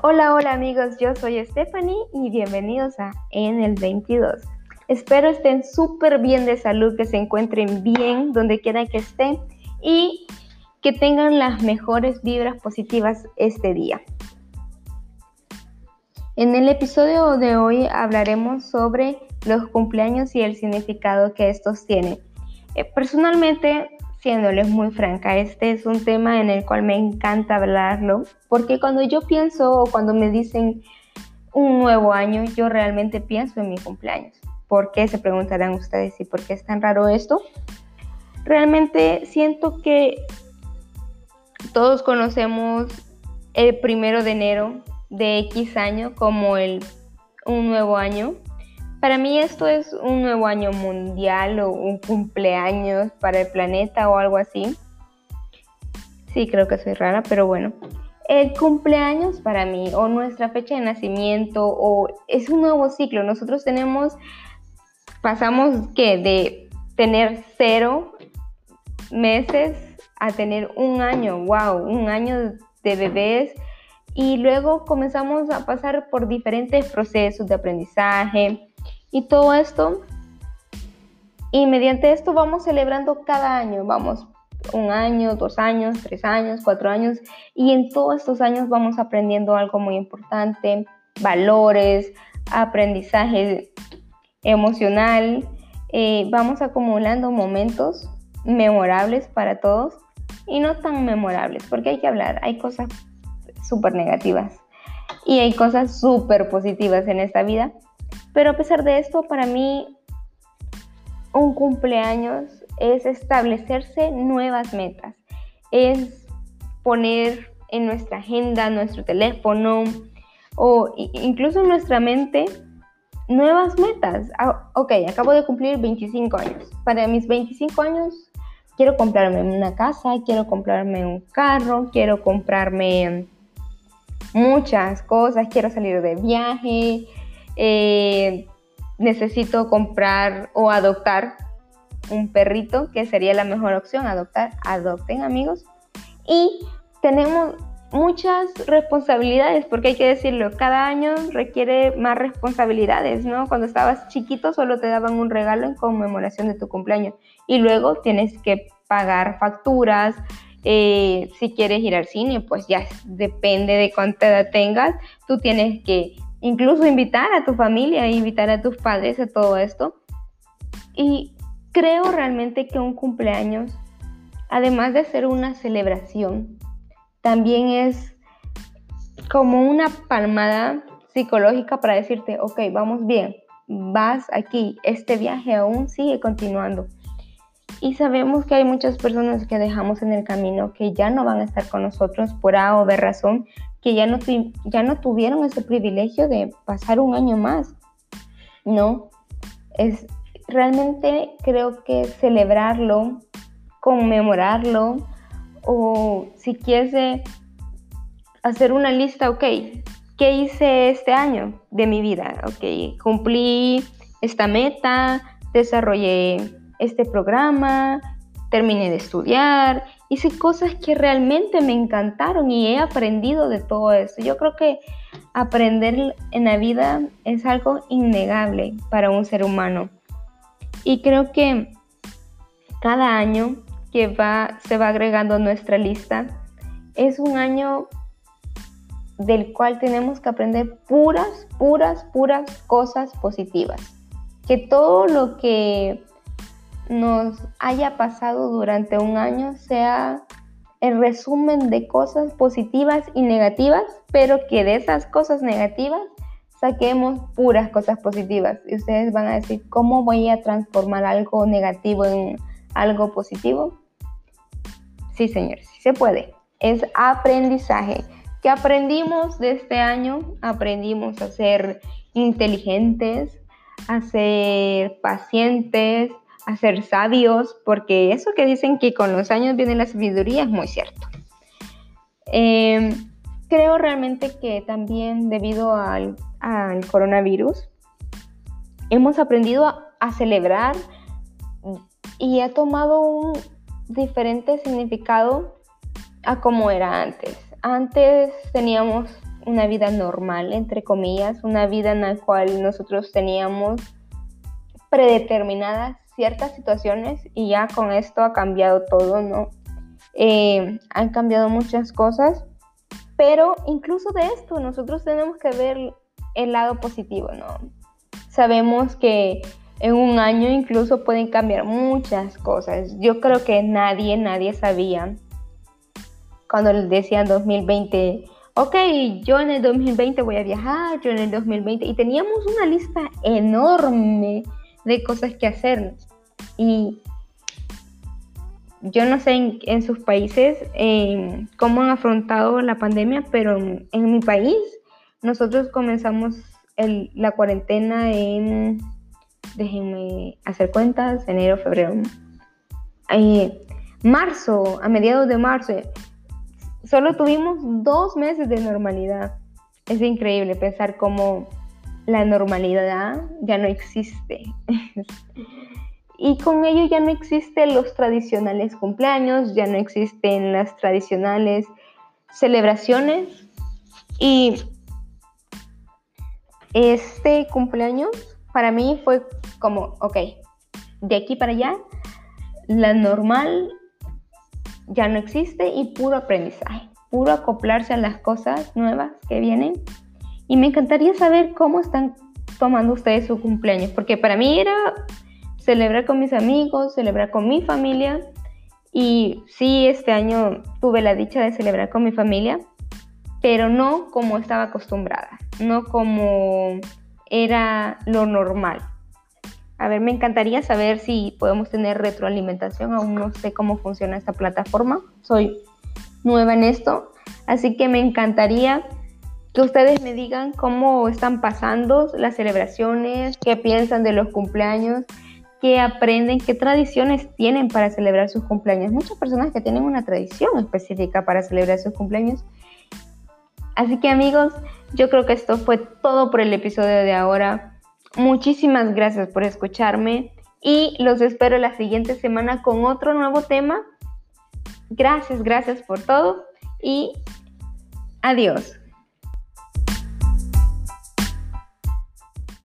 Hola, hola amigos, yo soy Stephanie y bienvenidos a En el 22. Espero estén súper bien de salud, que se encuentren bien donde quiera que estén y que tengan las mejores vibras positivas este día. En el episodio de hoy hablaremos sobre los cumpleaños y el significado que estos tienen. Eh, personalmente siéndoles muy franca, este es un tema en el cual me encanta hablarlo, porque cuando yo pienso o cuando me dicen un nuevo año, yo realmente pienso en mi cumpleaños. ¿Por qué? Se preguntarán ustedes, ¿y por qué es tan raro esto? Realmente siento que todos conocemos el primero de enero de X año como el, un nuevo año, para mí esto es un nuevo año mundial o un cumpleaños para el planeta o algo así. Sí, creo que soy rara, pero bueno. El cumpleaños para mí o nuestra fecha de nacimiento o es un nuevo ciclo. Nosotros tenemos, pasamos que de tener cero meses a tener un año, wow, un año de bebés y luego comenzamos a pasar por diferentes procesos de aprendizaje, y todo esto, y mediante esto vamos celebrando cada año, vamos un año, dos años, tres años, cuatro años, y en todos estos años vamos aprendiendo algo muy importante, valores, aprendizaje emocional, eh, vamos acumulando momentos memorables para todos y no tan memorables, porque hay que hablar, hay cosas súper negativas y hay cosas súper positivas en esta vida pero a pesar de esto, para mí un cumpleaños es establecerse nuevas metas, es poner en nuestra agenda, nuestro teléfono o incluso en nuestra mente nuevas metas. Ah, ok, acabo de cumplir 25 años. Para mis 25 años quiero comprarme una casa, quiero comprarme un carro, quiero comprarme muchas cosas, quiero salir de viaje, eh, necesito comprar o adoptar un perrito, que sería la mejor opción, adoptar, adopten amigos. Y tenemos muchas responsabilidades, porque hay que decirlo, cada año requiere más responsabilidades, ¿no? Cuando estabas chiquito solo te daban un regalo en conmemoración de tu cumpleaños y luego tienes que pagar facturas, eh, si quieres ir al cine, pues ya depende de cuánta edad tengas, tú tienes que incluso invitar a tu familia, invitar a tus padres a todo esto. Y creo realmente que un cumpleaños, además de ser una celebración, también es como una palmada psicológica para decirte, ok, vamos bien, vas aquí, este viaje aún sigue continuando. Y sabemos que hay muchas personas que dejamos en el camino que ya no van a estar con nosotros por A o B razón, que ya no, ya no tuvieron ese privilegio de pasar un año más. No, es realmente creo que celebrarlo, conmemorarlo, o si quieres hacer una lista, ok, ¿qué hice este año de mi vida? Ok, cumplí esta meta, desarrollé este programa, terminé de estudiar, hice cosas que realmente me encantaron y he aprendido de todo eso. Yo creo que aprender en la vida es algo innegable para un ser humano. Y creo que cada año que va, se va agregando a nuestra lista es un año del cual tenemos que aprender puras, puras, puras cosas positivas. Que todo lo que nos haya pasado durante un año sea el resumen de cosas positivas y negativas, pero que de esas cosas negativas saquemos puras cosas positivas. Y ustedes van a decir, ¿cómo voy a transformar algo negativo en algo positivo? Sí, señores, sí se puede. Es aprendizaje. ¿Qué aprendimos de este año? Aprendimos a ser inteligentes, a ser pacientes, a ser sabios, porque eso que dicen que con los años viene la sabiduría es muy cierto. Em, creo realmente que también debido al, coronavirus hemos aprendido a, celebrar y ha tomado un diferente significado a como era antes. Antes teníamos una vida normal, entre comillas, una vida en la cual nosotros teníamos predeterminadas ciertas situaciones y ya con esto ha cambiado todo, ¿no? Eh, han cambiado muchas cosas, pero incluso de esto nosotros tenemos que ver el lado positivo, ¿no? Sabemos que en un año incluso pueden cambiar muchas cosas. Yo creo que nadie, nadie sabía cuando les decían 2020, ok, yo en el 2020 voy a viajar, yo en el 2020, y teníamos una lista enorme de cosas que hacer. Y yo no sé en, sus países cómo han afrontado la pandemia, pero en, mi país nosotros comenzamos la cuarentena en, déjenme hacer cuentas, enero, febrero, eh, marzo, a mediados de marzo. Solo tuvimos dos meses de normalidad. Es increíble pensar cómo la normalidad ya no existe. Y con ello ya no existen los tradicionales cumpleaños, ya no existen las tradicionales celebraciones. Y este cumpleaños para mí fue como, ok, de aquí para allá, la normal ya no existe y puro aprendizaje, puro acoplarse a las cosas nuevas que vienen. Y me encantaría saber cómo están tomando ustedes su cumpleaños, porque para mí era celebrar con mis amigos, celebrar con mi familia. Y sí, este año tuve la dicha de celebrar con mi familia, pero no como estaba acostumbrada, no como era lo normal. A ver, me encantaría saber si podemos tener retroalimentación, aún no sé cómo funciona esta plataforma, soy nueva en esto, así que me encantaría que ustedes me digan cómo están pasando las celebraciones, qué piensan de los cumpleaños qué aprenden, qué tradiciones tienen para celebrar sus cumpleaños. Muchas personas que tienen una tradición específica para celebrar sus cumpleaños. Así que amigos, yo creo que esto fue todo por el episodio de ahora. Muchísimas gracias por escucharme y los espero la siguiente semana con otro nuevo tema. Gracias, gracias por todo y adiós.